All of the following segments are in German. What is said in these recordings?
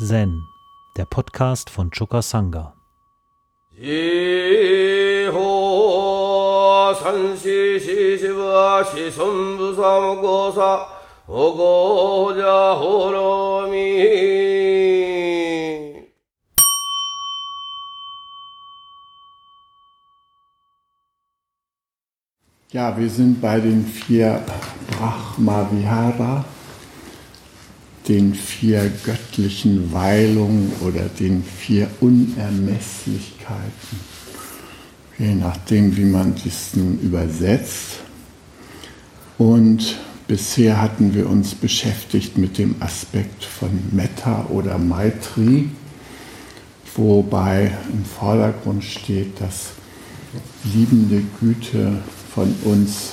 Zen, der Podcast von Choka Sangha. Ja, wir sind bei den vier Brahma Vihara den vier göttlichen Weilungen oder den vier Unermesslichkeiten, je nachdem, wie man das übersetzt. Und bisher hatten wir uns beschäftigt mit dem Aspekt von Metta oder Maitri, wobei im Vordergrund steht, dass liebende Güte von uns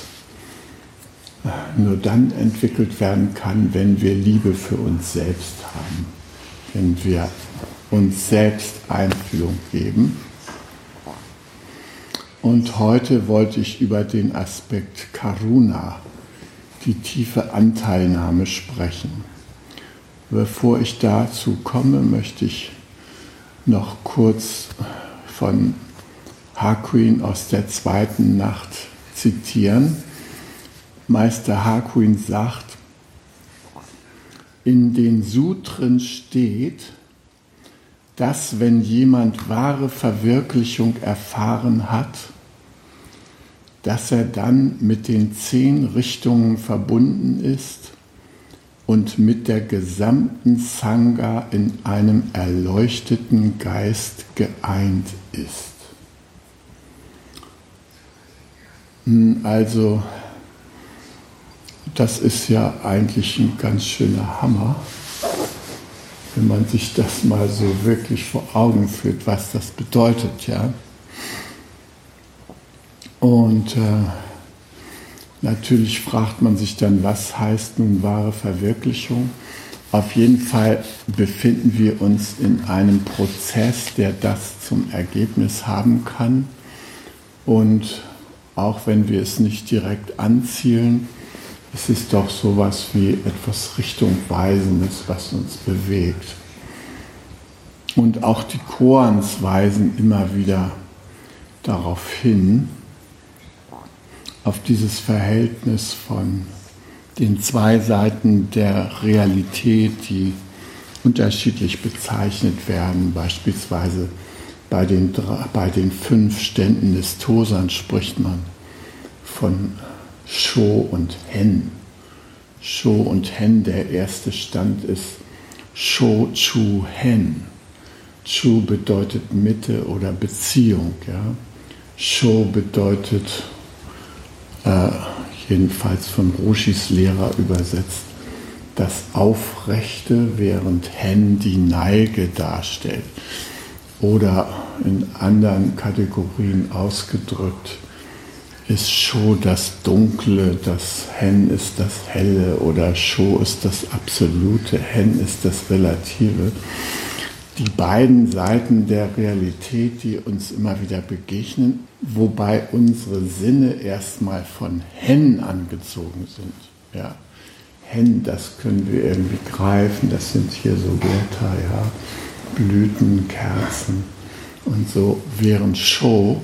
nur dann entwickelt werden kann, wenn wir Liebe für uns selbst haben, wenn wir uns selbst Einfühlung geben. Und heute wollte ich über den Aspekt Karuna, die tiefe Anteilnahme sprechen. Bevor ich dazu komme, möchte ich noch kurz von Hakuin aus der zweiten Nacht zitieren. Meister Hakuin sagt, in den Sutren steht, dass wenn jemand wahre Verwirklichung erfahren hat, dass er dann mit den zehn Richtungen verbunden ist und mit der gesamten Sangha in einem erleuchteten Geist geeint ist. Hm, also das ist ja eigentlich ein ganz schöner Hammer, wenn man sich das mal so wirklich vor Augen führt, was das bedeutet, ja. Und äh, natürlich fragt man sich dann, was heißt nun wahre Verwirklichung? Auf jeden Fall befinden wir uns in einem Prozess, der das zum Ergebnis haben kann. Und auch wenn wir es nicht direkt anzielen, es ist doch sowas wie etwas Richtungweisendes, was uns bewegt. Und auch die Koans weisen immer wieder darauf hin, auf dieses Verhältnis von den zwei Seiten der Realität, die unterschiedlich bezeichnet werden. Beispielsweise bei den, bei den fünf Ständen des Tosan spricht man von Sho und Hen. Sho und Hen, der erste Stand ist Sho Chu Hen. Chu bedeutet Mitte oder Beziehung. Ja. Sho bedeutet, äh, jedenfalls von Roshis Lehrer übersetzt, das Aufrechte, während Hen die Neige darstellt. Oder in anderen Kategorien ausgedrückt, ist Sho das Dunkle, das Hen ist das Helle oder Sho ist das Absolute, Hen ist das Relative. Die beiden Seiten der Realität, die uns immer wieder begegnen, wobei unsere Sinne erstmal von Hen angezogen sind. Ja. Hen, das können wir irgendwie greifen, das sind hier so Blätter, ja, Blüten, Kerzen und so, während Show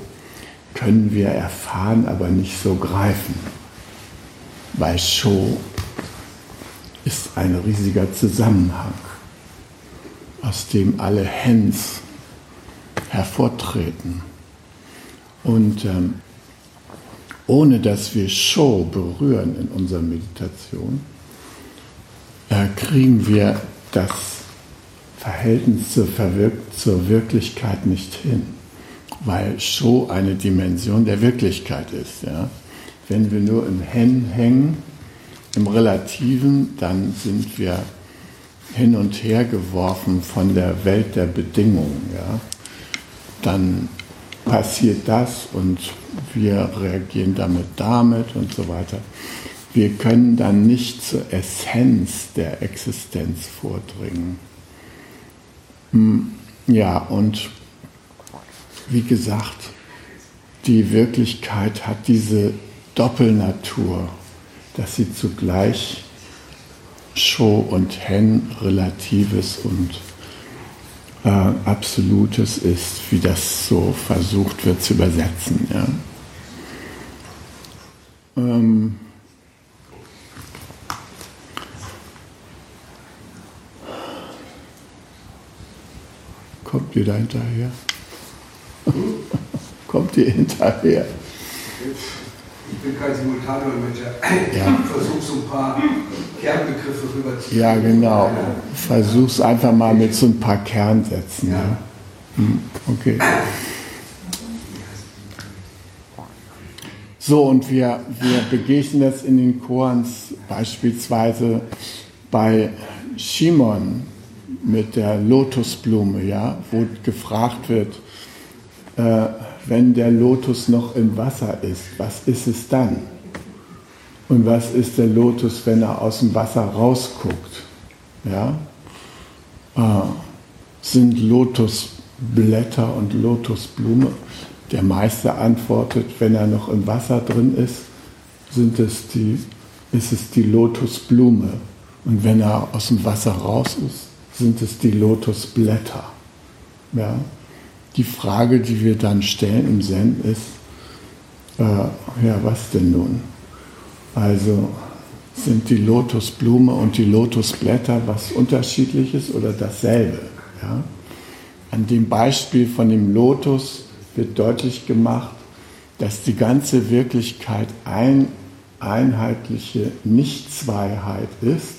können wir erfahren, aber nicht so greifen. Bei Show ist ein riesiger Zusammenhang, aus dem alle Hens hervortreten. Und ähm, ohne dass wir Show berühren in unserer Meditation, äh, kriegen wir das Verhältnis zur, Verwirk zur Wirklichkeit nicht hin weil Show eine Dimension der Wirklichkeit ist. Ja? Wenn wir nur im Hen hängen, im Relativen, dann sind wir hin und her geworfen von der Welt der Bedingungen. Ja? Dann passiert das und wir reagieren damit damit und so weiter. Wir können dann nicht zur Essenz der Existenz vordringen. Hm, ja, und wie gesagt, die Wirklichkeit hat diese Doppelnatur, dass sie zugleich Show und Hen Relatives und äh, Absolutes ist, wie das so versucht wird zu übersetzen. Ja. Ähm, kommt ihr da hinterher? kommt ihr hinterher? Ich bin kein Simultandolmetscher. Ja. Ich versuche so ein paar Kernbegriffe rüberzuziehen. Ja, genau. Versuch's einfach mal mit so ein paar Kernsätzen. Ja. ja. Hm, okay. So, und wir, wir begegnen das in den Korans beispielsweise bei Shimon mit der Lotusblume, ja, wo gefragt wird, äh, wenn der Lotus noch im Wasser ist, was ist es dann? Und was ist der Lotus, wenn er aus dem Wasser rausguckt? Ja? Äh, sind Lotusblätter und Lotusblume? Der Meister antwortet, wenn er noch im Wasser drin ist, sind es die, ist es die Lotusblume. Und wenn er aus dem Wasser raus ist, sind es die Lotusblätter. Ja? Die Frage, die wir dann stellen im Zen ist, äh, ja, was denn nun? Also sind die Lotusblume und die Lotusblätter was Unterschiedliches oder dasselbe? Ja? An dem Beispiel von dem Lotus wird deutlich gemacht, dass die ganze Wirklichkeit ein einheitliche Nichtzweiheit ist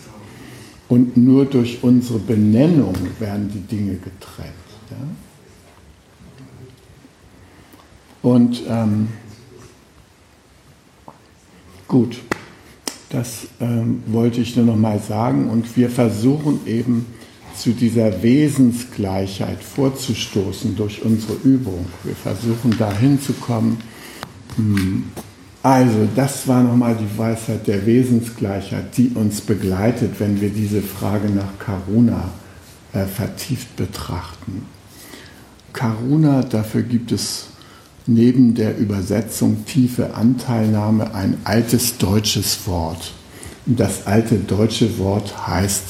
und nur durch unsere Benennung werden die Dinge getrennt. Ja? Und ähm, gut, das ähm, wollte ich nur noch mal sagen. Und wir versuchen eben zu dieser Wesensgleichheit vorzustoßen durch unsere Übung. Wir versuchen dahin zu kommen. Hm. Also, das war nochmal die Weisheit der Wesensgleichheit, die uns begleitet, wenn wir diese Frage nach Karuna äh, vertieft betrachten. Karuna, dafür gibt es neben der Übersetzung tiefe Anteilnahme ein altes deutsches Wort. Und das alte deutsche Wort heißt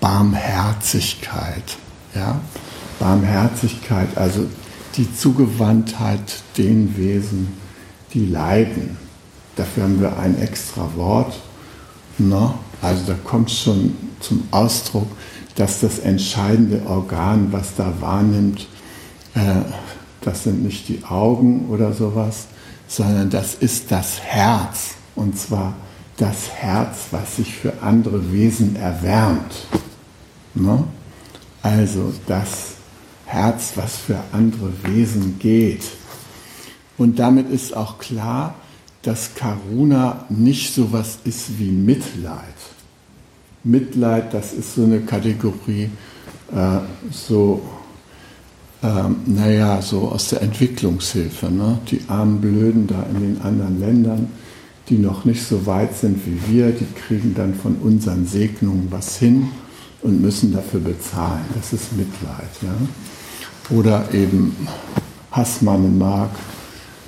Barmherzigkeit. Ja? Barmherzigkeit, also die Zugewandtheit den Wesen, die leiden. Dafür haben wir ein extra Wort. No? Also da kommt schon zum Ausdruck, dass das entscheidende Organ, was da wahrnimmt, äh, das sind nicht die Augen oder sowas, sondern das ist das Herz. Und zwar das Herz, was sich für andere Wesen erwärmt. Ne? Also das Herz, was für andere Wesen geht. Und damit ist auch klar, dass Karuna nicht so was ist wie Mitleid. Mitleid, das ist so eine Kategorie, äh, so ähm, naja, so aus der Entwicklungshilfe. Ne? Die armen Blöden da in den anderen Ländern, die noch nicht so weit sind wie wir, die kriegen dann von unseren Segnungen was hin und müssen dafür bezahlen. Das ist Mitleid. Ja? Oder eben Hass meine Mark,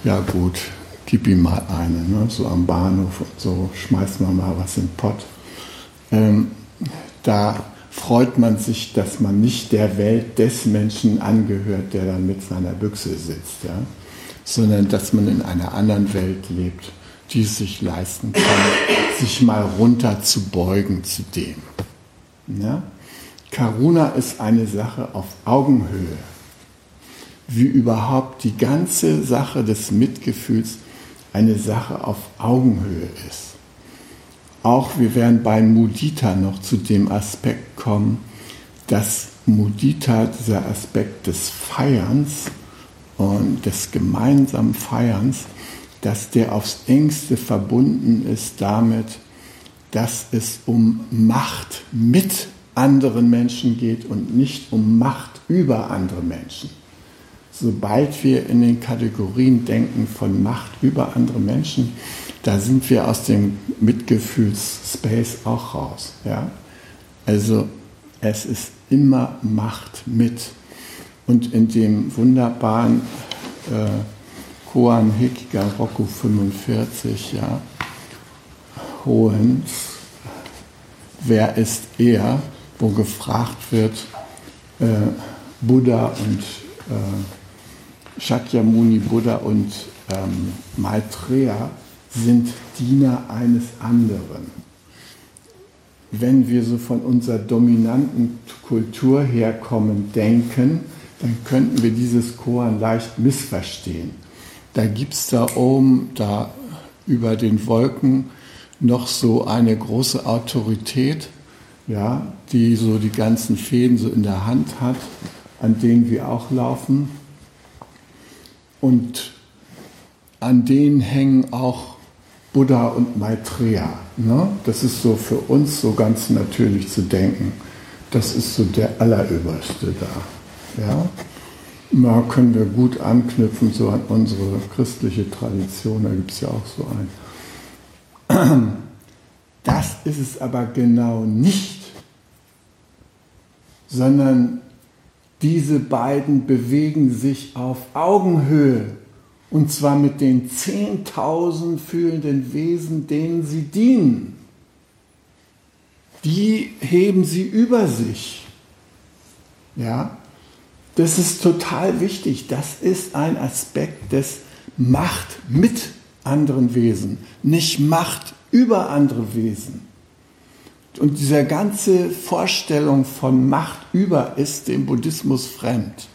ja gut, gib ihm mal eine, ne? so am Bahnhof und so, schmeiß mal mal was in den Pott. Ähm, da freut man sich, dass man nicht der Welt des Menschen angehört, der dann mit seiner Büchse sitzt, ja? sondern dass man in einer anderen Welt lebt, die es sich leisten kann, sich mal runter zu beugen zu dem. Ja? Karuna ist eine Sache auf Augenhöhe, wie überhaupt die ganze Sache des Mitgefühls eine Sache auf Augenhöhe ist. Auch wir werden bei Mudita noch zu dem Aspekt kommen, dass Mudita, dieser Aspekt des Feierns und des gemeinsamen Feierns, dass der aufs engste verbunden ist damit, dass es um Macht mit anderen Menschen geht und nicht um Macht über andere Menschen. Sobald wir in den Kategorien denken von Macht über andere Menschen, da sind wir aus dem Mitgefühlsspace auch raus. Ja? Also es ist immer Macht mit. Und in dem wunderbaren äh, Koan Hikiga Roku 45, ja, Hohens, wer ist er, wo gefragt wird, äh, Buddha und äh, Shakyamuni Buddha und ähm, Maitreya sind Diener eines anderen. Wenn wir so von unserer dominanten Kultur herkommen denken, dann könnten wir dieses Koan leicht missverstehen. Da gibt es da oben, da über den Wolken, noch so eine große Autorität, ja, die so die ganzen Fäden so in der Hand hat, an denen wir auch laufen. Und an denen hängen auch Buddha und Maitreya. Ne? Das ist so für uns so ganz natürlich zu denken. Das ist so der Allerüberste da. Ja? Da können wir gut anknüpfen so an unsere christliche Tradition. Da gibt es ja auch so ein. Das ist es aber genau nicht, sondern diese beiden bewegen sich auf Augenhöhe und zwar mit den 10.000 fühlenden Wesen, denen sie dienen. Die heben sie über sich. Ja, das ist total wichtig. Das ist ein Aspekt des Macht mit anderen Wesen, nicht Macht über andere Wesen. Und diese ganze Vorstellung von Macht über ist dem Buddhismus fremd.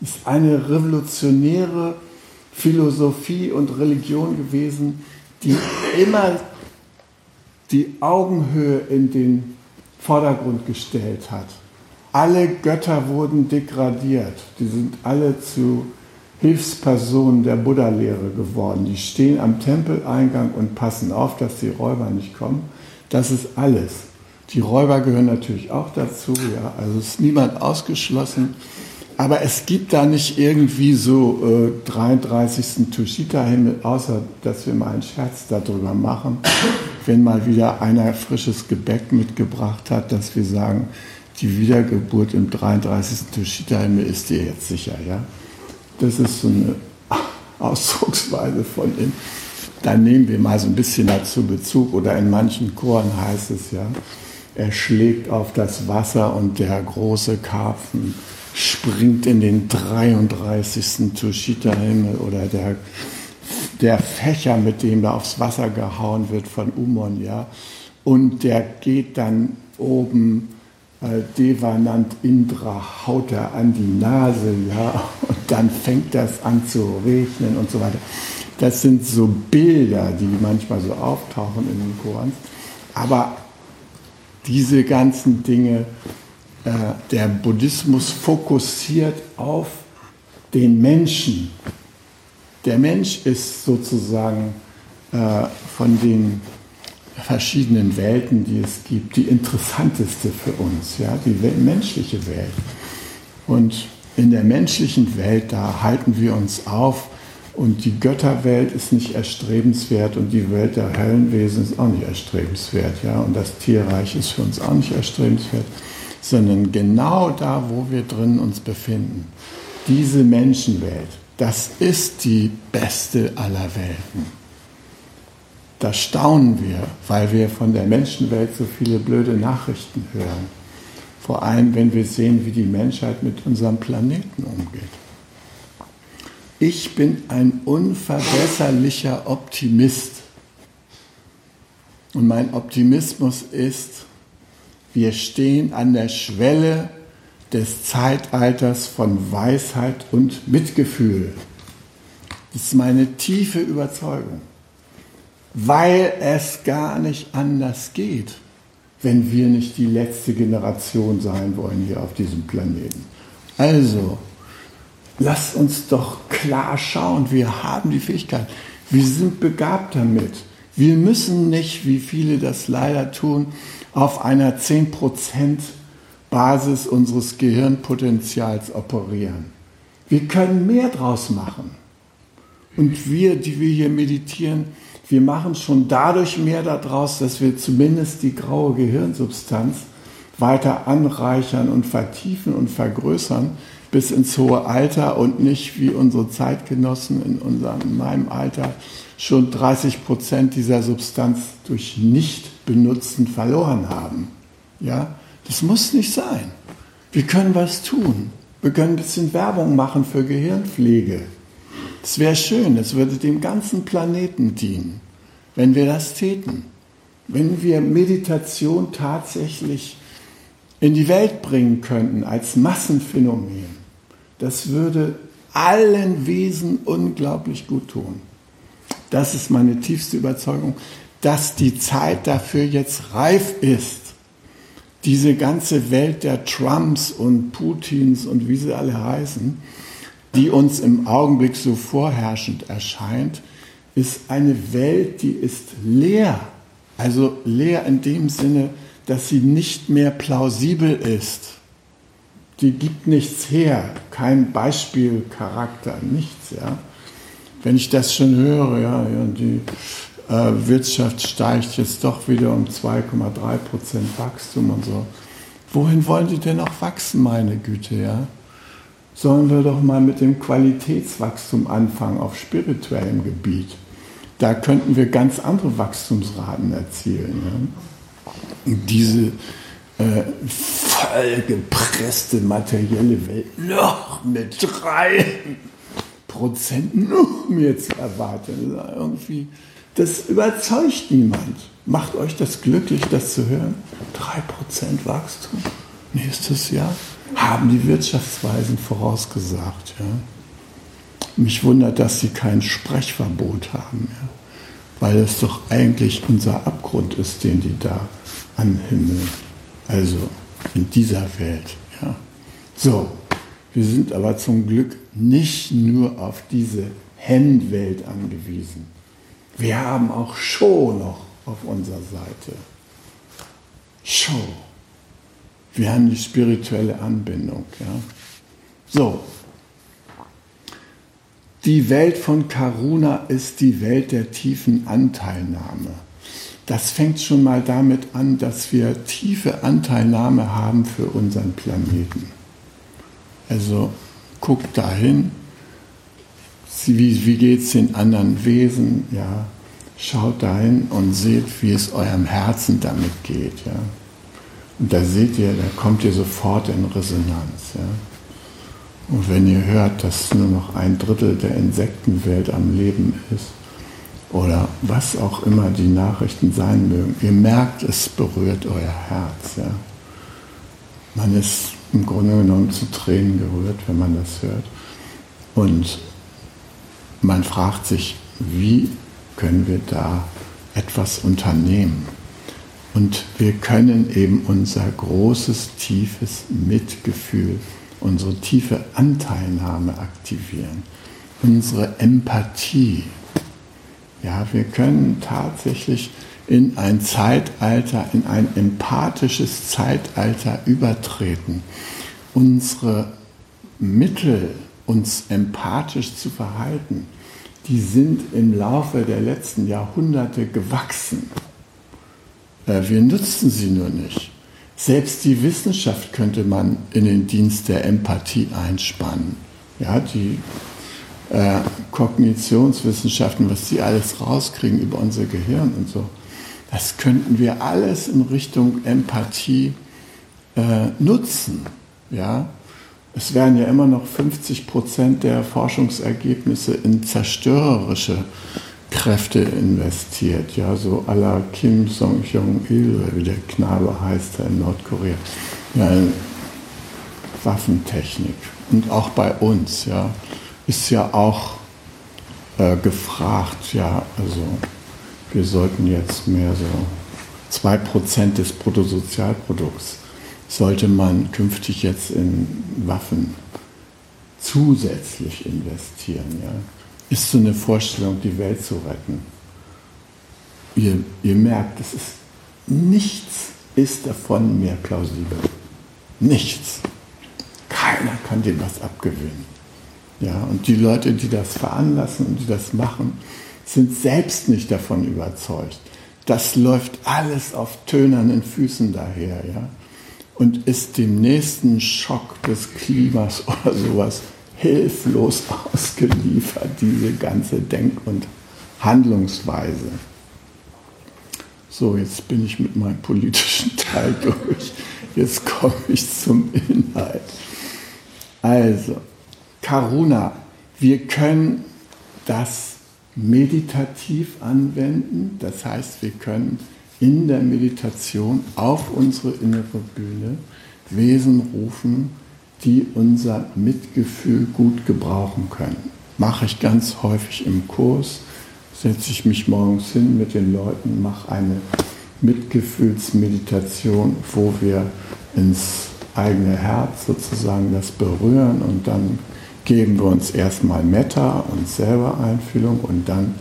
Ist eine revolutionäre Philosophie und Religion gewesen, die immer die Augenhöhe in den Vordergrund gestellt hat. Alle Götter wurden degradiert. Die sind alle zu Hilfspersonen der Buddha-Lehre geworden. Die stehen am Tempeleingang und passen auf, dass die Räuber nicht kommen. Das ist alles. Die Räuber gehören natürlich auch dazu. Ja. Also ist niemand ausgeschlossen. Aber es gibt da nicht irgendwie so äh, 33. Tushita-Himmel, außer dass wir mal einen Scherz darüber machen, wenn mal wieder einer frisches Gebäck mitgebracht hat, dass wir sagen, die Wiedergeburt im 33. Tushita-Himmel ist dir jetzt sicher. Ja? Das ist so eine Ausdrucksweise von ihm. Dann nehmen wir mal so ein bisschen dazu Bezug oder in manchen Choren heißt es ja, er schlägt auf das Wasser und der große Karpfen springt in den 33. Tushita-Himmel oder der, der Fächer, mit dem da aufs Wasser gehauen wird von Umon, ja. Und der geht dann oben, äh, Devanand Indra haut er an die Nase, ja, und dann fängt das an zu regnen und so weiter. Das sind so Bilder, die manchmal so auftauchen in den Korans. Aber diese ganzen Dinge der Buddhismus fokussiert auf den Menschen. Der Mensch ist sozusagen äh, von den verschiedenen Welten, die es gibt, die interessanteste für uns, ja, die menschliche Welt. Und in der menschlichen Welt, da halten wir uns auf und die Götterwelt ist nicht erstrebenswert und die Welt der Höllenwesen ist auch nicht erstrebenswert, ja, und das Tierreich ist für uns auch nicht erstrebenswert sondern genau da, wo wir drin uns befinden. Diese Menschenwelt, das ist die beste aller Welten. Da staunen wir, weil wir von der Menschenwelt so viele blöde Nachrichten hören. Vor allem, wenn wir sehen, wie die Menschheit mit unserem Planeten umgeht. Ich bin ein unverbesserlicher Optimist. Und mein Optimismus ist, wir stehen an der Schwelle des Zeitalters von Weisheit und Mitgefühl. Das ist meine tiefe Überzeugung, weil es gar nicht anders geht, wenn wir nicht die letzte Generation sein wollen hier auf diesem Planeten. Also, lasst uns doch klar schauen, wir haben die Fähigkeit, wir sind begabt damit. Wir müssen nicht, wie viele das leider tun, auf einer 10% Basis unseres Gehirnpotenzials operieren. Wir können mehr draus machen. Und wir, die wir hier meditieren, wir machen schon dadurch mehr daraus, dass wir zumindest die graue Gehirnsubstanz weiter anreichern und vertiefen und vergrößern bis ins hohe Alter und nicht wie unsere Zeitgenossen in, unserem, in meinem Alter schon 30 Prozent dieser Substanz durch Nichtbenutzen verloren haben. Ja, das muss nicht sein. Wir können was tun. Wir können ein bisschen Werbung machen für Gehirnpflege. Das wäre schön, es würde dem ganzen Planeten dienen, wenn wir das täten. Wenn wir Meditation tatsächlich in die Welt bringen könnten als Massenphänomen, das würde allen Wesen unglaublich gut tun. Das ist meine tiefste Überzeugung, dass die Zeit dafür jetzt reif ist. Diese ganze Welt der Trumps und Putins und wie sie alle heißen, die uns im Augenblick so vorherrschend erscheint, ist eine Welt, die ist leer. Also leer in dem Sinne, dass sie nicht mehr plausibel ist. Die gibt nichts her, kein Beispielcharakter, nichts. Ja. Wenn ich das schon höre, ja, die äh, Wirtschaft steigt jetzt doch wieder um 2,3 Prozent Wachstum und so. Wohin wollen die denn auch wachsen, meine Güte, ja? Sollen wir doch mal mit dem Qualitätswachstum anfangen auf spirituellem Gebiet. Da könnten wir ganz andere Wachstumsraten erzielen. Ja? Diese äh, vollgepresste materielle Welt noch mit drei Prozent noch mehr zu erwarten. Das, irgendwie, das überzeugt niemand. Macht euch das glücklich, das zu hören? Drei Prozent Wachstum nächstes Jahr haben die Wirtschaftsweisen vorausgesagt. Ja? Mich wundert, dass sie kein Sprechverbot haben, ja? Weil es doch eigentlich unser Abgrund ist, den die da anhimmeln. Also in dieser Welt. Ja. So, wir sind aber zum Glück nicht nur auf diese Hemmwelt angewiesen. Wir haben auch Show noch auf unserer Seite. Show. Wir haben die spirituelle Anbindung. Ja. So. Die Welt von Karuna ist die Welt der tiefen Anteilnahme. Das fängt schon mal damit an, dass wir tiefe Anteilnahme haben für unseren Planeten. Also guckt dahin, wie, wie geht es den anderen Wesen, ja, schaut dahin und seht, wie es eurem Herzen damit geht, ja. Und da seht ihr, da kommt ihr sofort in Resonanz, ja. Und wenn ihr hört, dass nur noch ein Drittel der Insektenwelt am Leben ist, oder was auch immer die Nachrichten sein mögen. Ihr merkt, es berührt euer Herz. Ja? Man ist im Grunde genommen zu Tränen gerührt, wenn man das hört. Und man fragt sich, wie können wir da etwas unternehmen? Und wir können eben unser großes, tiefes Mitgefühl, unsere tiefe Anteilnahme aktivieren, unsere Empathie, ja, wir können tatsächlich in ein Zeitalter, in ein empathisches Zeitalter übertreten. Unsere Mittel, uns empathisch zu verhalten, die sind im Laufe der letzten Jahrhunderte gewachsen. Äh, wir nutzen sie nur nicht. Selbst die Wissenschaft könnte man in den Dienst der Empathie einspannen. Ja, die äh, Kognitionswissenschaften, was die alles rauskriegen über unser Gehirn und so, das könnten wir alles in Richtung Empathie äh, nutzen. Ja? Es werden ja immer noch 50 Prozent der Forschungsergebnisse in zerstörerische Kräfte investiert. Ja, so à la Kim Song-Jong-il, wie der Knabe heißt in Nordkorea. Ja, Waffentechnik. Und auch bei uns. Ja ist ja auch äh, gefragt, ja, also wir sollten jetzt mehr so 2% des Bruttosozialprodukts sollte man künftig jetzt in Waffen zusätzlich investieren. Ja? Ist so eine Vorstellung, die Welt zu retten. Ihr, ihr merkt, es ist nichts ist davon mehr plausibel. Nichts. Keiner kann dem was abgewinnen. Ja, und die Leute, die das veranlassen und die das machen, sind selbst nicht davon überzeugt. Das läuft alles auf tönernen Füßen daher, ja, und ist dem nächsten Schock des Klimas oder sowas hilflos ausgeliefert, diese ganze Denk- und Handlungsweise. So, jetzt bin ich mit meinem politischen Teil durch. Jetzt komme ich zum Inhalt. Also, Karuna, wir können das meditativ anwenden. Das heißt, wir können in der Meditation auf unsere innere Bühne Wesen rufen, die unser Mitgefühl gut gebrauchen können. Mache ich ganz häufig im Kurs, setze ich mich morgens hin mit den Leuten, mache eine Mitgefühlsmeditation, wo wir ins eigene Herz sozusagen das berühren und dann geben wir uns erstmal Metta, uns selber Einfühlung und dann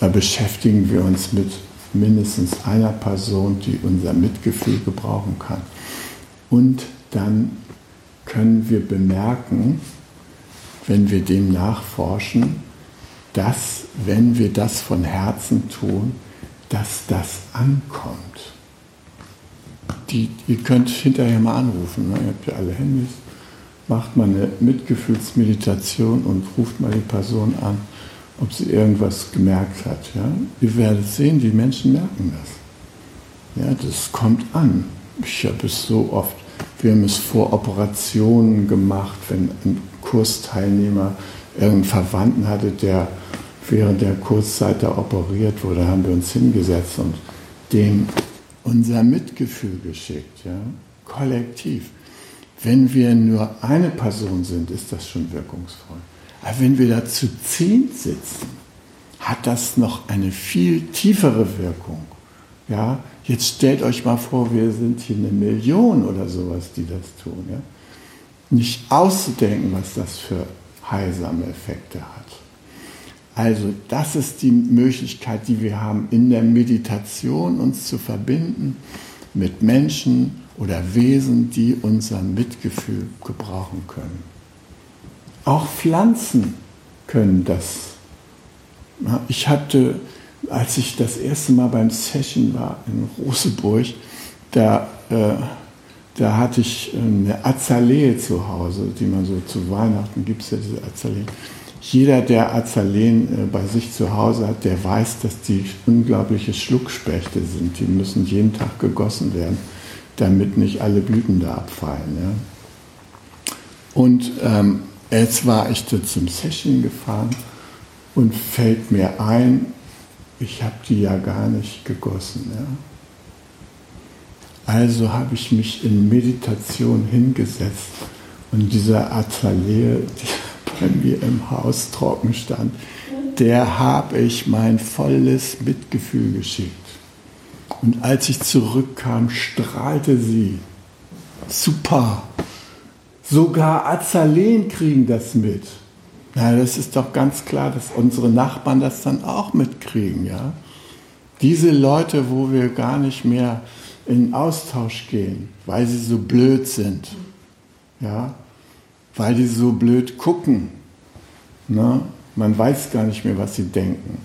äh, beschäftigen wir uns mit mindestens einer Person, die unser Mitgefühl gebrauchen kann. Und dann können wir bemerken, wenn wir dem nachforschen, dass, wenn wir das von Herzen tun, dass das ankommt. Die, ihr könnt hinterher mal anrufen, ne? ihr habt ja alle Handys, macht mal eine Mitgefühlsmeditation und ruft mal die Person an, ob sie irgendwas gemerkt hat. Ja? Ihr werdet sehen, die Menschen merken das. Ja, das kommt an. Ich habe es so oft, wir haben es vor Operationen gemacht, wenn ein Kursteilnehmer irgendeinen Verwandten hatte, der während der Kurzzeit da operiert wurde, haben wir uns hingesetzt und dem unser Mitgefühl geschickt, ja? kollektiv. Wenn wir nur eine Person sind, ist das schon wirkungsvoll. Aber wenn wir da zu zehn sitzen, hat das noch eine viel tiefere Wirkung. Ja, jetzt stellt euch mal vor, wir sind hier eine Million oder sowas, die das tun. Ja? Nicht auszudenken, was das für heilsame Effekte hat. Also das ist die Möglichkeit, die wir haben, in der Meditation uns zu verbinden mit Menschen oder Wesen, die unser Mitgefühl gebrauchen können. Auch Pflanzen können das. Ich hatte, als ich das erste Mal beim Session war in Roseburg, da, äh, da hatte ich eine Azalee zu Hause, die man so zu Weihnachten gibt es ja diese Azaleen jeder, der Azaleen äh, bei sich zu Hause hat, der weiß, dass die unglaubliche Schluckspechte sind. Die müssen jeden Tag gegossen werden, damit nicht alle Blüten da abfallen. Ja. Und ähm, jetzt war ich da zum Session gefahren und fällt mir ein, ich habe die ja gar nicht gegossen. Ja. Also habe ich mich in Meditation hingesetzt und dieser Azalee, die bei mir im Haus trocken stand, der habe ich mein volles Mitgefühl geschickt. Und als ich zurückkam, strahlte sie. Super. Sogar Azaleen kriegen das mit. Na, das ist doch ganz klar, dass unsere Nachbarn das dann auch mitkriegen, ja. Diese Leute, wo wir gar nicht mehr in Austausch gehen, weil sie so blöd sind, ja, weil die so blöd gucken. Ne? Man weiß gar nicht mehr, was sie denken.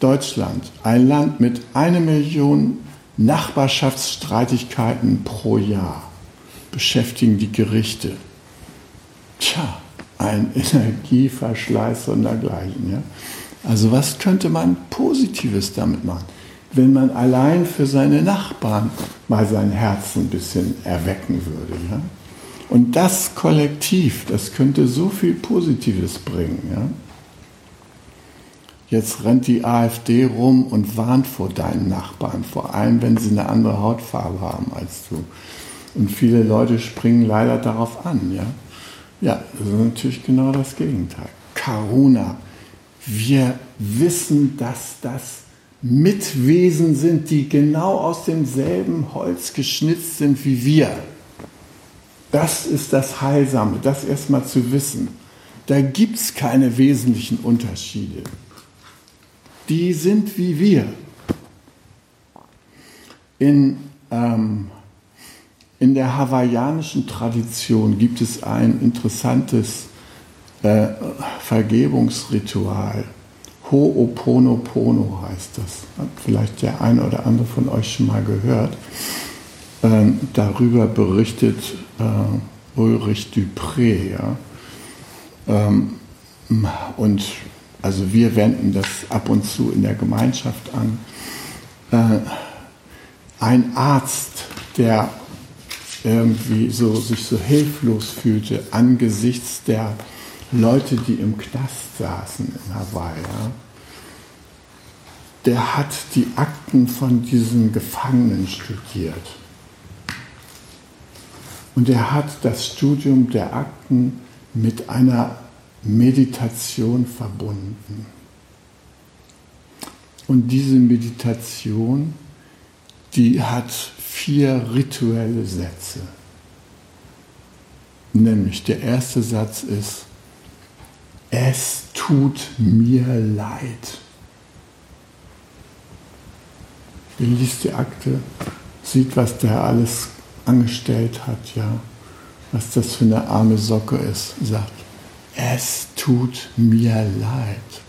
Deutschland, ein Land mit einer Million Nachbarschaftsstreitigkeiten pro Jahr, beschäftigen die Gerichte. Tja, ein Energieverschleiß und dergleichen. Ja? Also was könnte man Positives damit machen, wenn man allein für seine Nachbarn mal sein Herz ein bisschen erwecken würde? Ja? Und das Kollektiv, das könnte so viel Positives bringen. Ja? Jetzt rennt die AfD rum und warnt vor deinen Nachbarn, vor allem wenn sie eine andere Hautfarbe haben als du. Und viele Leute springen leider darauf an. Ja, ja das ist natürlich genau das Gegenteil. Karuna, wir wissen, dass das Mitwesen sind, die genau aus demselben Holz geschnitzt sind wie wir. Das ist das Heilsame, das erstmal zu wissen. Da gibt es keine wesentlichen Unterschiede. Die sind wie wir. In, ähm, in der hawaiianischen Tradition gibt es ein interessantes äh, Vergebungsritual. Ho'oponopono heißt das. Hat vielleicht der eine oder andere von euch schon mal gehört. Ähm, darüber berichtet äh, Ulrich Dupré. Ja? Ähm, und also wir wenden das ab und zu in der Gemeinschaft an. Äh, ein Arzt, der irgendwie so, sich so hilflos fühlte angesichts der Leute, die im Knast saßen in Hawaii. Ja. Der hat die Akten von diesen Gefangenen studiert. Und er hat das Studium der Akten mit einer Meditation verbunden. Und diese Meditation, die hat vier rituelle Sätze. Nämlich der erste Satz ist, es tut mir leid. Wer liest die Akte, sieht, was der alles angestellt hat, ja, was das für eine arme Socke ist, sagt, es tut mir leid.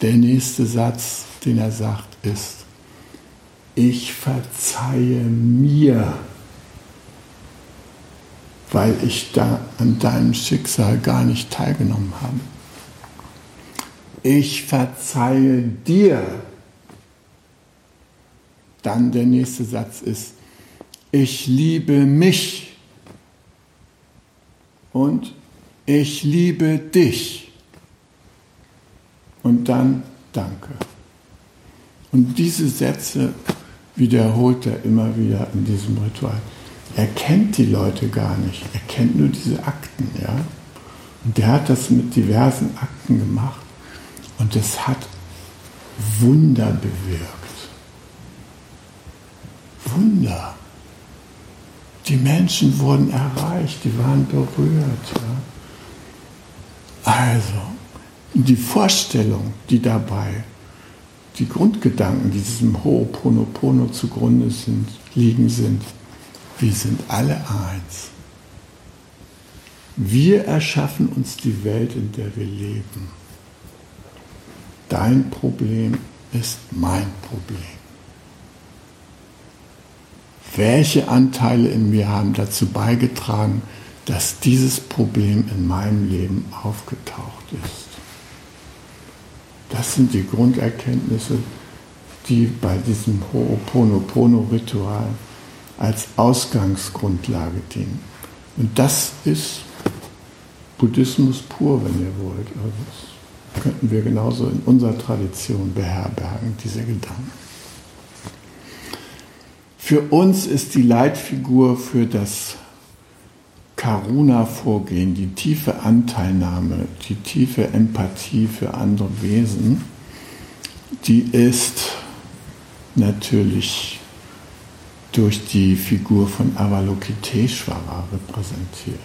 Der nächste Satz, den er sagt, ist, ich verzeihe mir, weil ich da an deinem Schicksal gar nicht teilgenommen habe. Ich verzeihe dir. Dann der nächste Satz ist, ich liebe mich und ich liebe dich. Und dann danke. Und diese Sätze wiederholt er immer wieder in diesem Ritual. Er kennt die Leute gar nicht, er kennt nur diese Akten, ja. Und der hat das mit diversen Akten gemacht und es hat Wunder bewirkt. Wunder. Die Menschen wurden erreicht, die waren berührt. Ja. Also, die Vorstellung, die dabei, die Grundgedanken, die diesem Ho'oponopono zugrunde sind, liegen sind, wir sind alle eins. Wir erschaffen uns die Welt, in der wir leben. Dein Problem ist mein Problem welche Anteile in mir haben dazu beigetragen, dass dieses Problem in meinem Leben aufgetaucht ist. Das sind die Grunderkenntnisse, die bei diesem Ho'oponopono-Ritual als Ausgangsgrundlage dienen. Und das ist Buddhismus pur, wenn ihr wollt. Also das könnten wir genauso in unserer Tradition beherbergen, diese Gedanken. Für uns ist die Leitfigur für das Karuna-Vorgehen, die tiefe Anteilnahme, die tiefe Empathie für andere Wesen, die ist natürlich durch die Figur von Avalokiteshvara repräsentiert.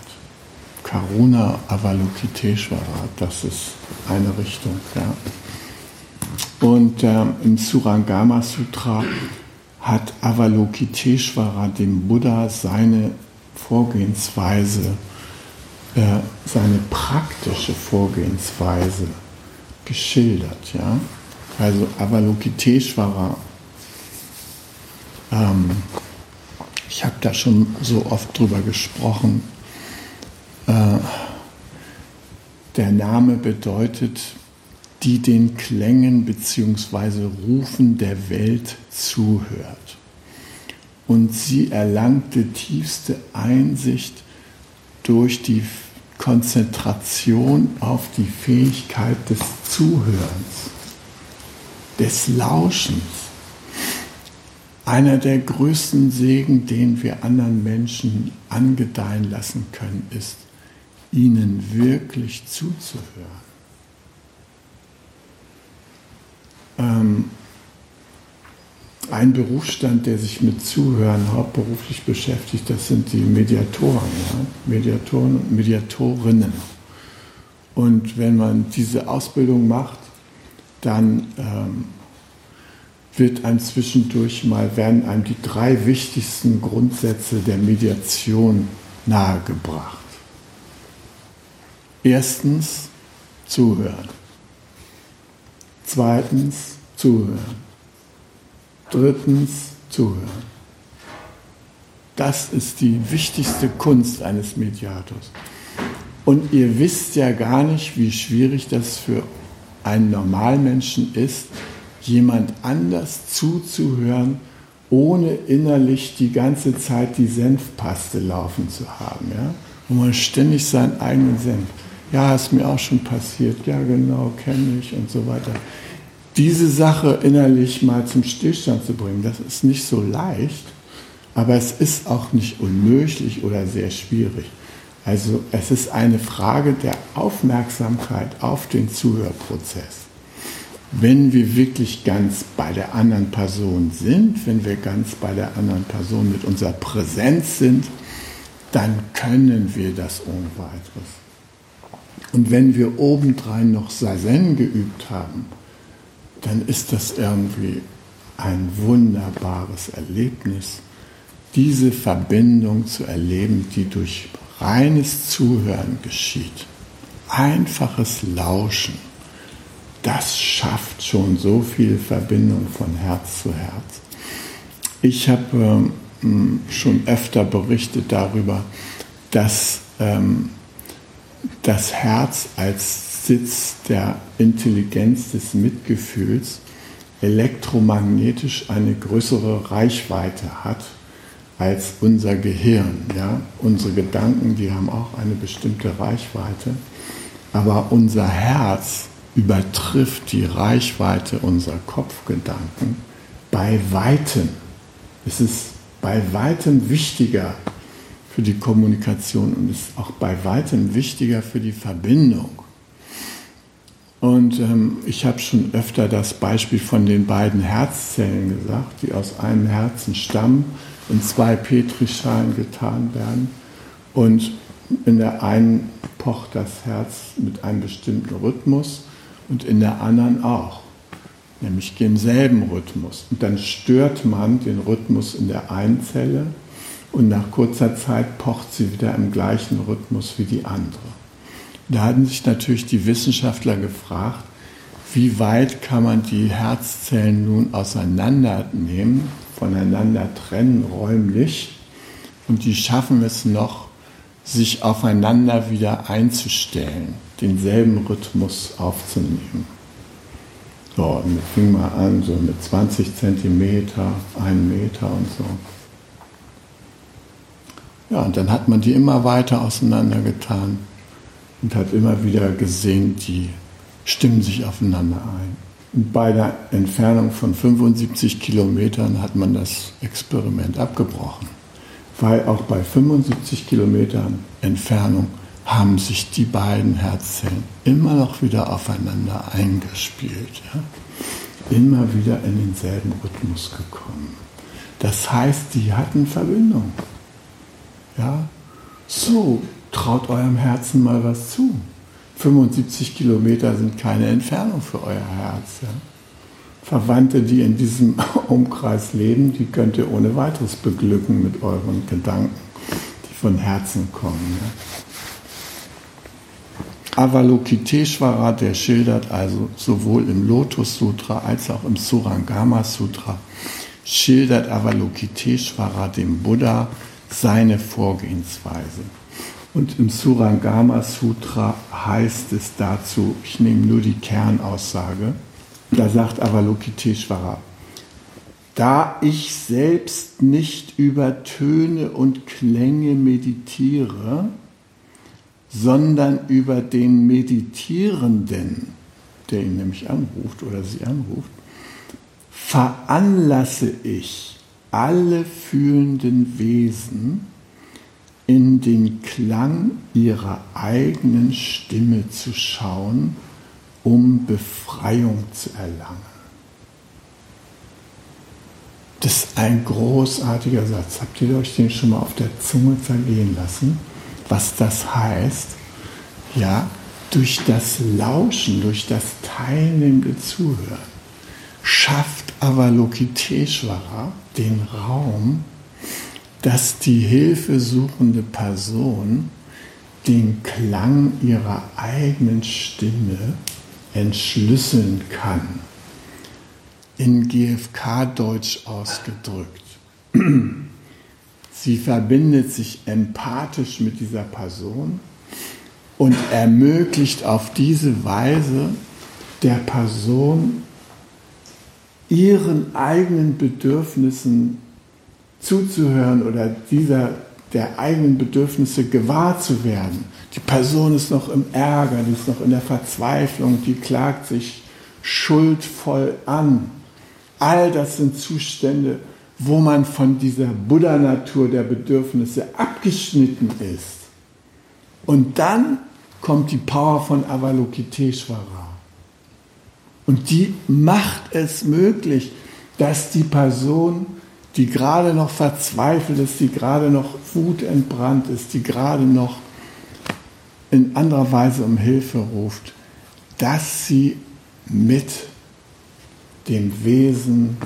Karuna Avalokiteshvara, das ist eine Richtung. Ja. Und äh, im Surangama Sutra hat Avalokiteshvara dem Buddha seine Vorgehensweise, äh, seine praktische Vorgehensweise geschildert. Ja? Also Avalokiteshvara, ähm, ich habe da schon so oft drüber gesprochen, äh, der Name bedeutet die den Klängen bzw. Rufen der Welt zuhört. Und sie erlangte tiefste Einsicht durch die Konzentration auf die Fähigkeit des Zuhörens, des Lauschens. Einer der größten Segen, den wir anderen Menschen angedeihen lassen können, ist, ihnen wirklich zuzuhören. ähm, ein Berufsstand, der sich mit Zuhören hauptberuflich beschäftigt, das sind die Mediatoren, ja? Mediatoren und Mediatorinnen. Und wenn man diese Ausbildung macht, dann ähm, wird einem zwischendurch mal, werden einem die drei wichtigsten Grundsätze der Mediation nahegebracht. Erstens zuhören. Zweitens zuhören. Drittens zuhören. Das ist die wichtigste Kunst eines Mediators. Und ihr wisst ja gar nicht, wie schwierig das für einen Normalmenschen ist, jemand anders zuzuhören, ohne innerlich die ganze Zeit die Senfpaste laufen zu haben. Ja? Wo man ständig seinen eigenen Senf. Ja, ist mir auch schon passiert. Ja, genau, kenne ich und so weiter. Diese Sache innerlich mal zum Stillstand zu bringen, das ist nicht so leicht, aber es ist auch nicht unmöglich oder sehr schwierig. Also es ist eine Frage der Aufmerksamkeit auf den Zuhörprozess wenn wir wirklich ganz bei der anderen Person sind, wenn wir ganz bei der anderen Person mit unserer Präsenz sind, dann können wir das ohne weiteres. Und wenn wir obendrein noch Sazen geübt haben, dann ist das irgendwie ein wunderbares Erlebnis, diese Verbindung zu erleben, die durch reines Zuhören geschieht. Einfaches Lauschen das schafft schon so viel Verbindung von Herz zu Herz. Ich habe ähm, schon öfter berichtet darüber, dass ähm, das Herz als Sitz der Intelligenz des Mitgefühls elektromagnetisch eine größere Reichweite hat als unser Gehirn. Ja? Unsere Gedanken, die haben auch eine bestimmte Reichweite, aber unser Herz übertrifft die Reichweite unserer Kopfgedanken bei weitem. Es ist bei weitem wichtiger für die Kommunikation und ist auch bei weitem wichtiger für die Verbindung. Und ähm, ich habe schon öfter das Beispiel von den beiden Herzzellen gesagt, die aus einem Herzen stammen, in zwei Petrischalen getan werden. Und in der einen pocht das Herz mit einem bestimmten Rhythmus und in der anderen auch, nämlich im selben Rhythmus. Und dann stört man den Rhythmus in der einen Zelle und nach kurzer Zeit pocht sie wieder im gleichen Rhythmus wie die andere. Da hatten sich natürlich die Wissenschaftler gefragt, wie weit kann man die Herzzellen nun auseinandernehmen, voneinander trennen räumlich und die schaffen es noch, sich aufeinander wieder einzustellen denselben Rhythmus aufzunehmen. So, und wir fingen mal an, so mit 20 Zentimeter, 1 Meter und so. Ja, und dann hat man die immer weiter auseinandergetan und hat immer wieder gesehen, die stimmen sich aufeinander ein. Und bei der Entfernung von 75 Kilometern hat man das Experiment abgebrochen, weil auch bei 75 Kilometern Entfernung haben sich die beiden Herzzellen immer noch wieder aufeinander eingespielt. Ja? Immer wieder in denselben Rhythmus gekommen. Das heißt, die hatten Verbindung. Ja? So, traut eurem Herzen mal was zu. 75 Kilometer sind keine Entfernung für euer Herz. Ja? Verwandte, die in diesem Umkreis leben, die könnt ihr ohne weiteres beglücken mit euren Gedanken, die von Herzen kommen. Ja? Avalokiteshvara, der schildert also sowohl im Lotus Sutra als auch im Surangama Sutra, schildert Avalokiteshvara dem Buddha seine Vorgehensweise. Und im Surangama Sutra heißt es dazu, ich nehme nur die Kernaussage, da sagt Avalokiteshvara, da ich selbst nicht über Töne und Klänge meditiere, sondern über den Meditierenden, der ihn nämlich anruft oder sie anruft, veranlasse ich alle fühlenden Wesen in den Klang ihrer eigenen Stimme zu schauen, um Befreiung zu erlangen. Das ist ein großartiger Satz. Habt ihr euch den schon mal auf der Zunge zergehen lassen? was das heißt, ja, durch das Lauschen, durch das teilnehmende Zuhören, schafft Avalokiteshvara den Raum, dass die hilfesuchende Person den Klang ihrer eigenen Stimme entschlüsseln kann. In GFK-Deutsch ausgedrückt. Sie verbindet sich empathisch mit dieser Person und ermöglicht auf diese Weise der Person ihren eigenen Bedürfnissen zuzuhören oder dieser der eigenen Bedürfnisse gewahr zu werden. Die Person ist noch im Ärger, die ist noch in der Verzweiflung, die klagt sich schuldvoll an. All das sind Zustände, wo man von dieser Buddha-Natur der Bedürfnisse abgeschnitten ist. Und dann kommt die Power von Avalokiteshvara. Und die macht es möglich, dass die Person, die gerade noch verzweifelt ist, die gerade noch wutentbrannt ist, die gerade noch in anderer Weise um Hilfe ruft, dass sie mit dem Wesen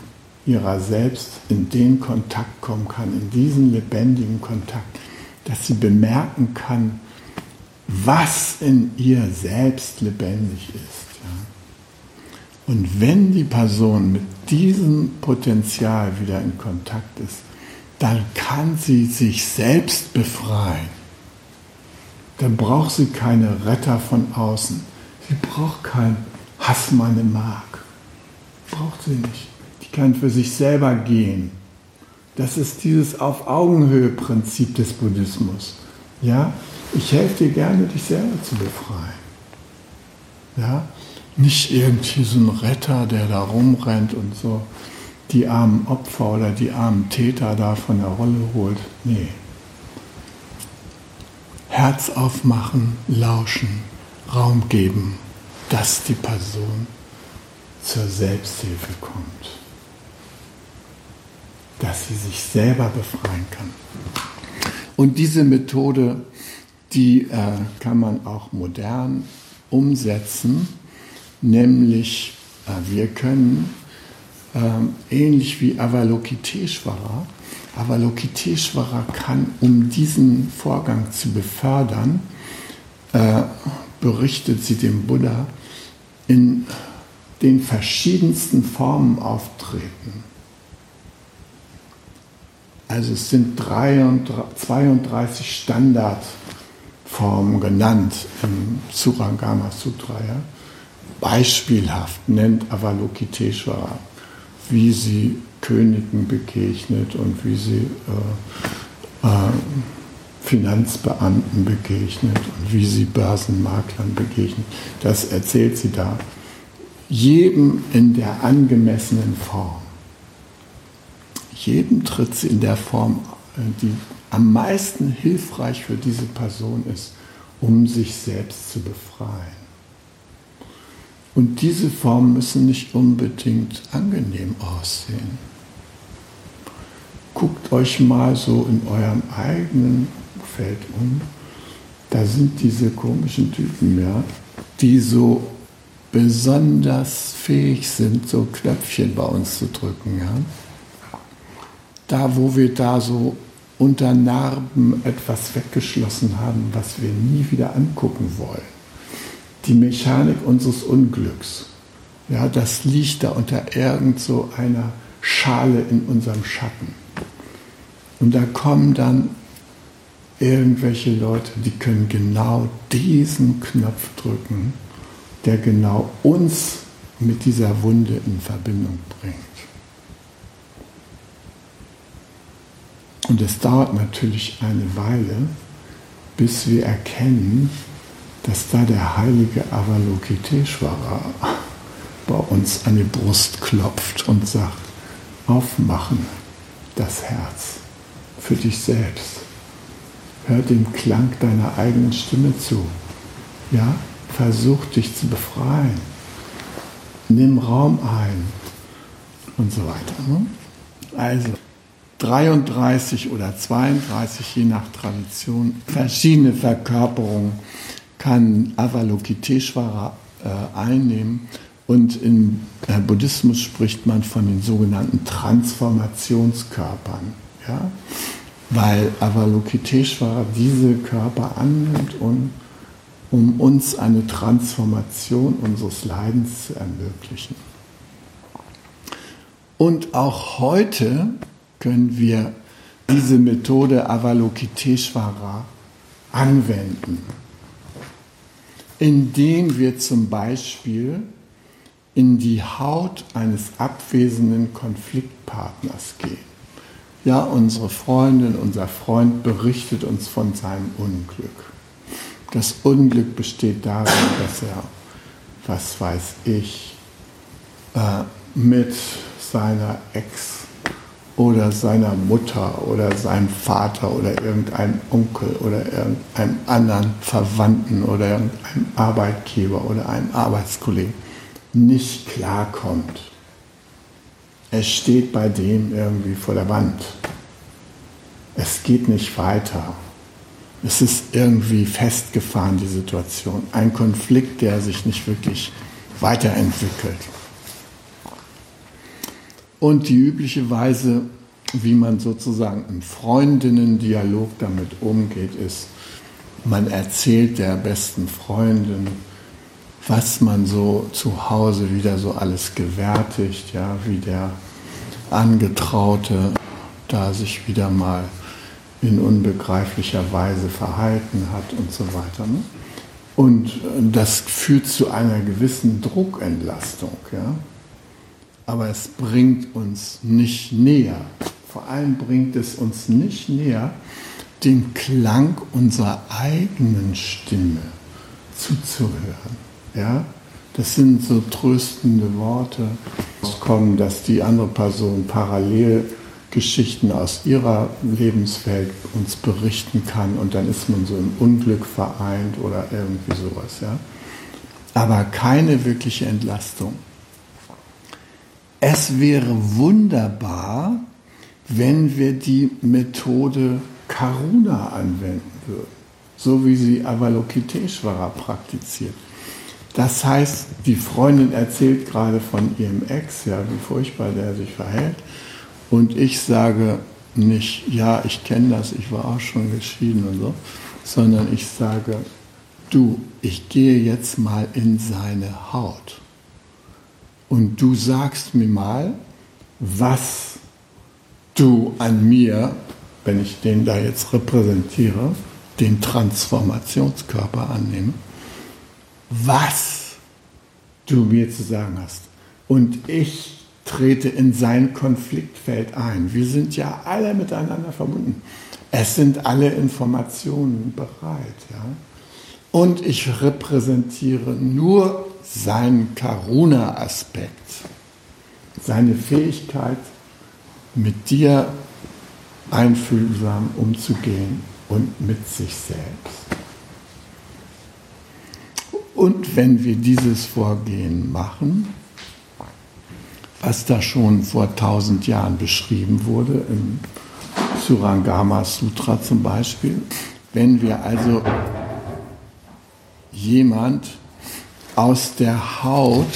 ihrer selbst in den Kontakt kommen kann, in diesen lebendigen Kontakt, dass sie bemerken kann, was in ihr selbst lebendig ist. Und wenn die Person mit diesem Potenzial wieder in Kontakt ist, dann kann sie sich selbst befreien. Dann braucht sie keine Retter von außen. Sie braucht keinen Hassmann im Mark. Braucht sie nicht. Die kann für sich selber gehen. Das ist dieses Auf Augenhöhe-Prinzip des Buddhismus. Ja, ich helfe dir gerne, dich selber zu befreien. Ja, nicht irgendwie so ein Retter, der da rumrennt und so die armen Opfer oder die armen Täter da von der Rolle holt. Nee. Herz aufmachen, lauschen, Raum geben, dass die Person zur Selbsthilfe kommt. Dass sie sich selber befreien kann. Und diese Methode, die äh, kann man auch modern umsetzen, nämlich äh, wir können äh, ähnlich wie Avalokiteshvara, Avalokiteshvara kann, um diesen Vorgang zu befördern, äh, berichtet sie dem Buddha, in den verschiedensten Formen auftreten. Also es sind 32 Standardformen genannt im Surangama Sutra. Ja? Beispielhaft nennt Avalokiteshvara, wie sie Königen begegnet und wie sie äh, äh, Finanzbeamten begegnet und wie sie Börsenmaklern begegnet. Das erzählt sie da. Jedem in der angemessenen Form. Jedem tritt sie in der Form, äh, die am meisten hilfreich für diese Person ist, um sich selbst zu befreien. Und diese Formen müssen nicht unbedingt angenehm aussehen. Guckt euch mal so in eurem eigenen Feld um. Da sind diese komischen Typen, ja, die so besonders fähig sind, so Knöpfchen bei uns zu drücken. Ja. Da, wo wir da so unter Narben etwas weggeschlossen haben, was wir nie wieder angucken wollen. Die Mechanik unseres Unglücks. Ja, das liegt da unter irgend so einer Schale in unserem Schatten. Und da kommen dann irgendwelche Leute, die können genau diesen Knopf drücken, der genau uns mit dieser Wunde in Verbindung bringt. Und es dauert natürlich eine Weile, bis wir erkennen, dass da der heilige Avalokiteshvara bei uns an die Brust klopft und sagt, aufmachen das Herz für dich selbst. Hör dem Klang deiner eigenen Stimme zu. Ja, versuch dich zu befreien. Nimm Raum ein und so weiter. Ne? Also 33 oder 32, je nach Tradition, verschiedene Verkörperungen kann Avalokiteshvara äh, einnehmen. Und im äh, Buddhismus spricht man von den sogenannten Transformationskörpern. Ja? weil Avalokiteshvara diese Körper annimmt, um, um uns eine Transformation unseres Leidens zu ermöglichen. Und auch heute können wir diese Methode Avalokiteshvara anwenden, indem wir zum Beispiel in die Haut eines abwesenden Konfliktpartners gehen. Ja, unsere Freundin, unser Freund berichtet uns von seinem Unglück. Das Unglück besteht darin, dass er, was weiß ich, äh, mit seiner Ex oder seiner Mutter oder seinem Vater oder irgendeinem Onkel oder irgendeinem anderen Verwandten oder irgendeinem Arbeitgeber oder einem Arbeitskollegen nicht klarkommt. Es steht bei dem irgendwie vor der Wand. Es geht nicht weiter. Es ist irgendwie festgefahren, die Situation. Ein Konflikt, der sich nicht wirklich weiterentwickelt. Und die übliche Weise, wie man sozusagen im Freundinnen-Dialog damit umgeht, ist, man erzählt der besten Freundin, was man so zu Hause wieder so alles gewärtigt, ja, wie der Angetraute da sich wieder mal in unbegreiflicher Weise verhalten hat und so weiter. Ne? Und das führt zu einer gewissen Druckentlastung. Ja? Aber es bringt uns nicht näher. Vor allem bringt es uns nicht näher, den Klang unserer eigenen Stimme zuzuhören. Ja? Das sind so tröstende Worte, kommen, dass die andere Person parallel Geschichten aus ihrer Lebenswelt uns berichten kann und dann ist man so im Unglück vereint oder irgendwie sowas. Ja? Aber keine wirkliche Entlastung. Es wäre wunderbar, wenn wir die Methode Karuna anwenden würden, so wie sie Avalokiteshvara praktiziert. Das heißt, die Freundin erzählt gerade von ihrem Ex, ja, wie furchtbar der sich verhält. Und ich sage nicht, ja, ich kenne das, ich war auch schon geschieden und so, sondern ich sage, du, ich gehe jetzt mal in seine Haut und du sagst mir mal, was du an mir, wenn ich den da jetzt repräsentiere, den Transformationskörper annehme, was du mir zu sagen hast. Und ich trete in sein Konfliktfeld ein. Wir sind ja alle miteinander verbunden. Es sind alle Informationen bereit. Ja? Und ich repräsentiere nur seinen Karuna-Aspekt, seine Fähigkeit, mit dir einfühlsam umzugehen und mit sich selbst. Und wenn wir dieses Vorgehen machen, was da schon vor tausend Jahren beschrieben wurde, im Surangama Sutra zum Beispiel, wenn wir also jemand aus der Haut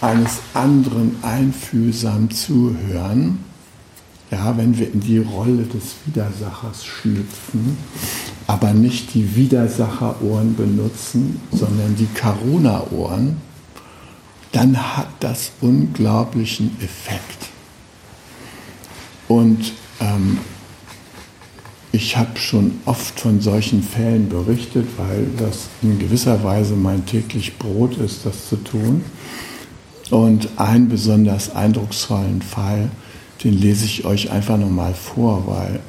eines anderen einfühlsam zuhören, ja, wenn wir in die Rolle des Widersachers schlüpfen, aber nicht die Widersacherohren benutzen, sondern die Karuna-Ohren, dann hat das unglaublichen Effekt. Und ähm, ich habe schon oft von solchen Fällen berichtet, weil das in gewisser Weise mein täglich Brot ist, das zu tun. Und einen besonders eindrucksvollen Fall, den lese ich euch einfach nochmal vor, weil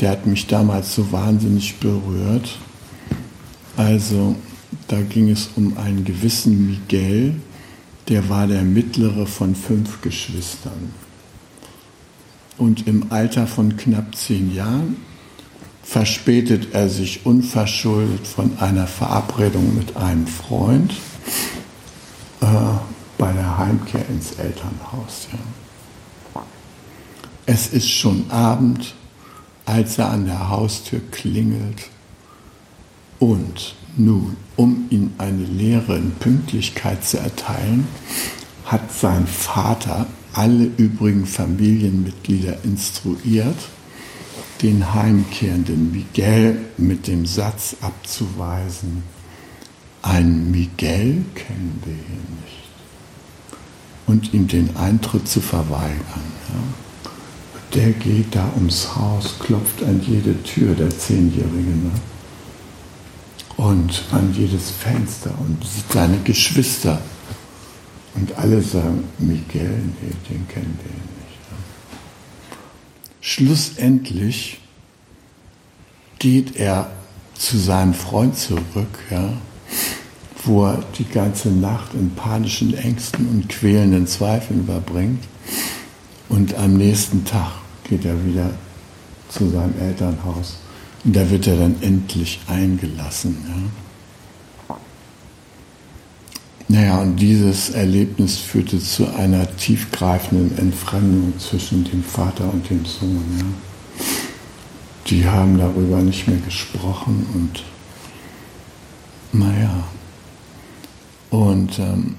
der hat mich damals so wahnsinnig berührt. Also da ging es um einen gewissen Miguel, der war der mittlere von fünf Geschwistern. Und im Alter von knapp zehn Jahren verspätet er sich unverschuldet von einer Verabredung mit einem Freund äh, bei der Heimkehr ins Elternhaus. Ja. Es ist schon Abend, als er an der Haustür klingelt und nun, um ihm eine Lehre in Pünktlichkeit zu erteilen, hat sein Vater alle übrigen Familienmitglieder instruiert, den heimkehrenden Miguel mit dem Satz abzuweisen, ein Miguel kennen wir hier nicht, und ihm den Eintritt zu verweigern. Ja. Der geht da ums Haus, klopft an jede Tür, der Zehnjährige. Ne? und an jedes Fenster und sieht seine Geschwister. Und alle sagen, Miguel, nee, den kennen wir nicht. Schlussendlich geht er zu seinem Freund zurück, ja, wo er die ganze Nacht in panischen Ängsten und quälenden Zweifeln verbringt. Und am nächsten Tag geht er wieder zu seinem Elternhaus. Und da wird er dann endlich eingelassen. Ja. Naja, und dieses Erlebnis führte zu einer tiefgreifenden Entfremdung zwischen dem Vater und dem Sohn. Ja. Die haben darüber nicht mehr gesprochen und naja. Und ähm,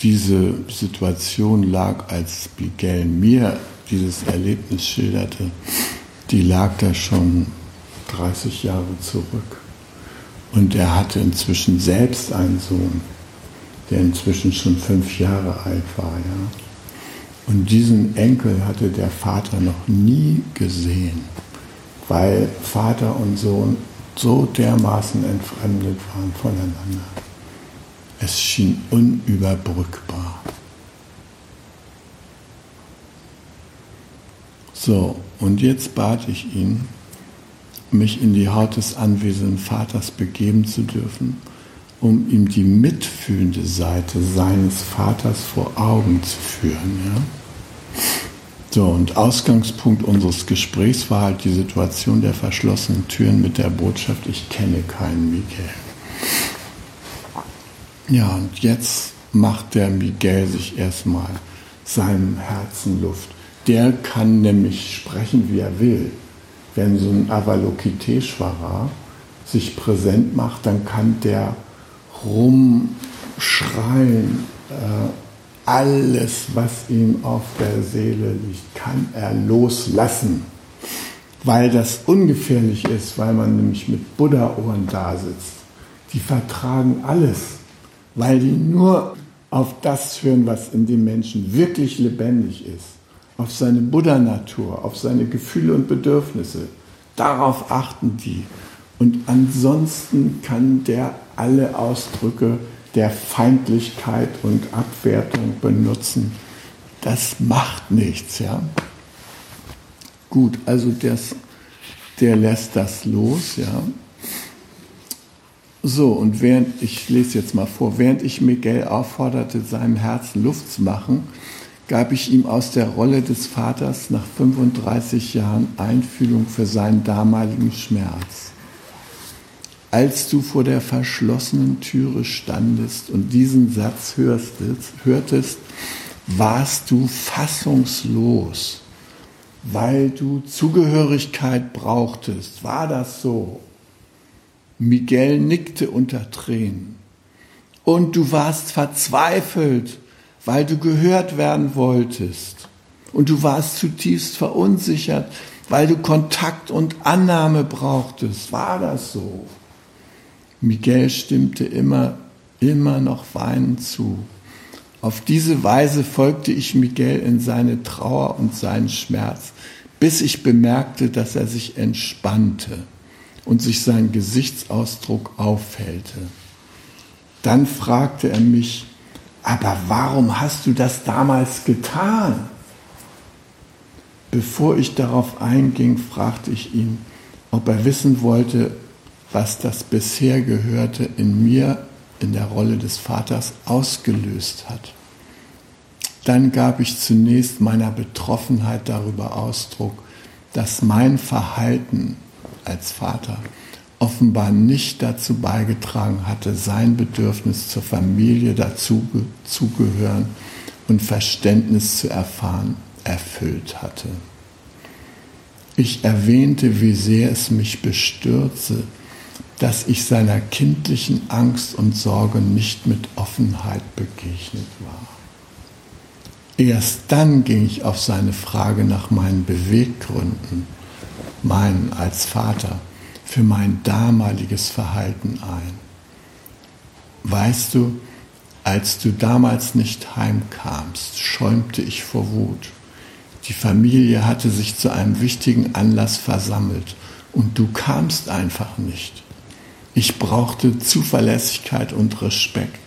diese Situation lag, als Miguel mir dieses Erlebnis schilderte, die lag da schon 30 Jahre zurück. Und er hatte inzwischen selbst einen Sohn, der inzwischen schon fünf Jahre alt war. Ja? Und diesen Enkel hatte der Vater noch nie gesehen, weil Vater und Sohn so dermaßen entfremdet waren voneinander. Es schien unüberbrückbar. So, und jetzt bat ich ihn, mich in die Haut des anwesenden Vaters begeben zu dürfen, um ihm die mitfühlende Seite seines Vaters vor Augen zu führen. Ja? So, und Ausgangspunkt unseres Gesprächs war halt die Situation der verschlossenen Türen mit der Botschaft, ich kenne keinen Miguel. Ja, und jetzt macht der Miguel sich erstmal seinem Herzen Luft. Der kann nämlich sprechen, wie er will wenn so ein Avalokiteshvara sich präsent macht, dann kann der rumschreien, äh, alles, was ihm auf der Seele liegt, kann er loslassen, weil das ungefährlich ist, weil man nämlich mit Buddha-Ohren da sitzt. Die vertragen alles, weil die nur auf das hören, was in dem Menschen wirklich lebendig ist auf seine Buddha-Natur, auf seine Gefühle und Bedürfnisse. Darauf achten die. Und ansonsten kann der alle Ausdrücke der Feindlichkeit und Abwertung benutzen. Das macht nichts, ja. Gut, also das, der lässt das los, ja. So, und während, ich lese jetzt mal vor, während ich Miguel aufforderte, seinem Herzen Luft zu machen, gab ich ihm aus der Rolle des Vaters nach 35 Jahren Einfühlung für seinen damaligen Schmerz. Als du vor der verschlossenen Türe standest und diesen Satz hörtest, warst du fassungslos, weil du Zugehörigkeit brauchtest. War das so? Miguel nickte unter Tränen. Und du warst verzweifelt weil du gehört werden wolltest. Und du warst zutiefst verunsichert, weil du Kontakt und Annahme brauchtest. War das so? Miguel stimmte immer, immer noch weinend zu. Auf diese Weise folgte ich Miguel in seine Trauer und seinen Schmerz, bis ich bemerkte, dass er sich entspannte und sich sein Gesichtsausdruck aufhellte. Dann fragte er mich, aber warum hast du das damals getan? Bevor ich darauf einging, fragte ich ihn, ob er wissen wollte, was das bisher Gehörte in mir in der Rolle des Vaters ausgelöst hat. Dann gab ich zunächst meiner Betroffenheit darüber Ausdruck, dass mein Verhalten als Vater offenbar nicht dazu beigetragen hatte, sein Bedürfnis zur Familie dazugehören und Verständnis zu erfahren, erfüllt hatte. Ich erwähnte, wie sehr es mich bestürze, dass ich seiner kindlichen Angst und Sorge nicht mit Offenheit begegnet war. Erst dann ging ich auf seine Frage nach meinen Beweggründen, meinen als Vater, für mein damaliges Verhalten ein. Weißt du, als du damals nicht heimkamst, schäumte ich vor Wut. Die Familie hatte sich zu einem wichtigen Anlass versammelt und du kamst einfach nicht. Ich brauchte Zuverlässigkeit und Respekt.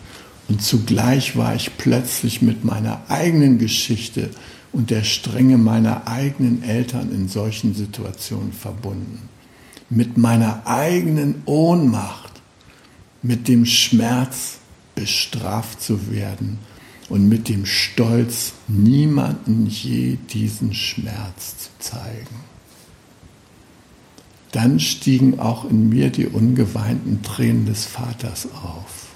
Und zugleich war ich plötzlich mit meiner eigenen Geschichte und der Strenge meiner eigenen Eltern in solchen Situationen verbunden. Mit meiner eigenen Ohnmacht, mit dem Schmerz bestraft zu werden und mit dem Stolz, niemanden je diesen Schmerz zu zeigen. Dann stiegen auch in mir die ungeweinten Tränen des Vaters auf.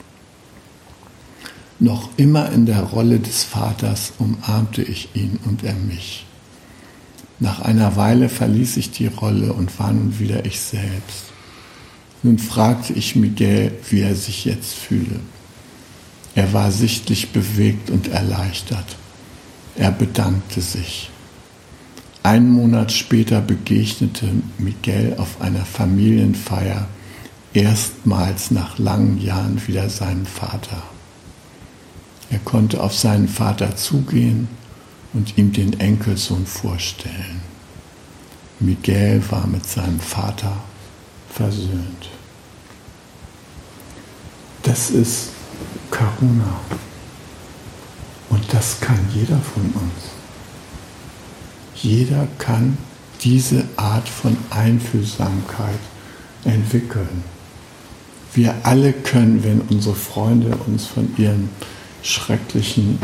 Noch immer in der Rolle des Vaters umarmte ich ihn und er mich. Nach einer Weile verließ ich die Rolle und war nun wieder ich selbst. Nun fragte ich Miguel, wie er sich jetzt fühle. Er war sichtlich bewegt und erleichtert. Er bedankte sich. Einen Monat später begegnete Miguel auf einer Familienfeier erstmals nach langen Jahren wieder seinem Vater. Er konnte auf seinen Vater zugehen und ihm den Enkelsohn vorstellen. Miguel war mit seinem Vater versöhnt. Das ist Karuna. Und das kann jeder von uns. Jeder kann diese Art von Einfühlsamkeit entwickeln. Wir alle können, wenn unsere Freunde uns von ihren schrecklichen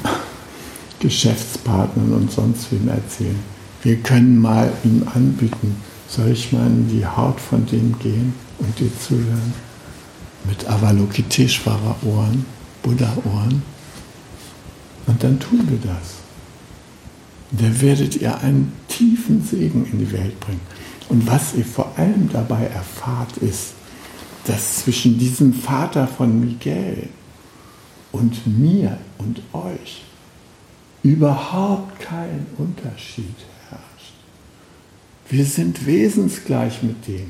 Geschäftspartnern und sonst wem erzählen. Wir können mal ihm anbieten, soll ich mal in die Haut von dem gehen und dir zuhören? Mit Avalokiteshvara Ohren, Buddha Ohren. Und dann tun wir das. Da werdet ihr einen tiefen Segen in die Welt bringen. Und was ihr vor allem dabei erfahrt, ist, dass zwischen diesem Vater von Miguel und mir und euch überhaupt kein Unterschied herrscht. Wir sind wesensgleich mit dem.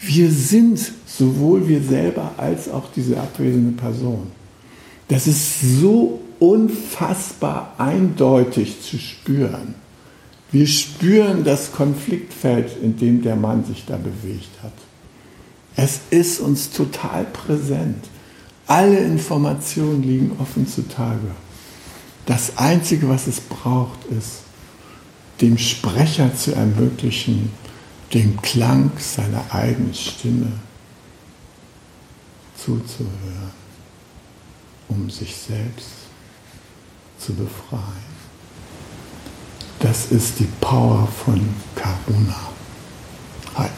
Wir sind sowohl wir selber als auch diese abwesende Person. Das ist so unfassbar eindeutig zu spüren. Wir spüren das Konfliktfeld, in dem der Mann sich da bewegt hat. Es ist uns total präsent. Alle Informationen liegen offen zutage. Das Einzige, was es braucht, ist, dem Sprecher zu ermöglichen, den Klang seiner eigenen Stimme zuzuhören, um sich selbst zu befreien. Das ist die Power von Karuna. Hi.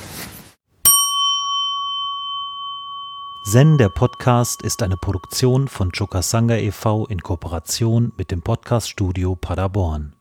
Zen, der Podcast, ist eine Produktion von Chokasanga e.V. in Kooperation mit dem Podcaststudio Paderborn.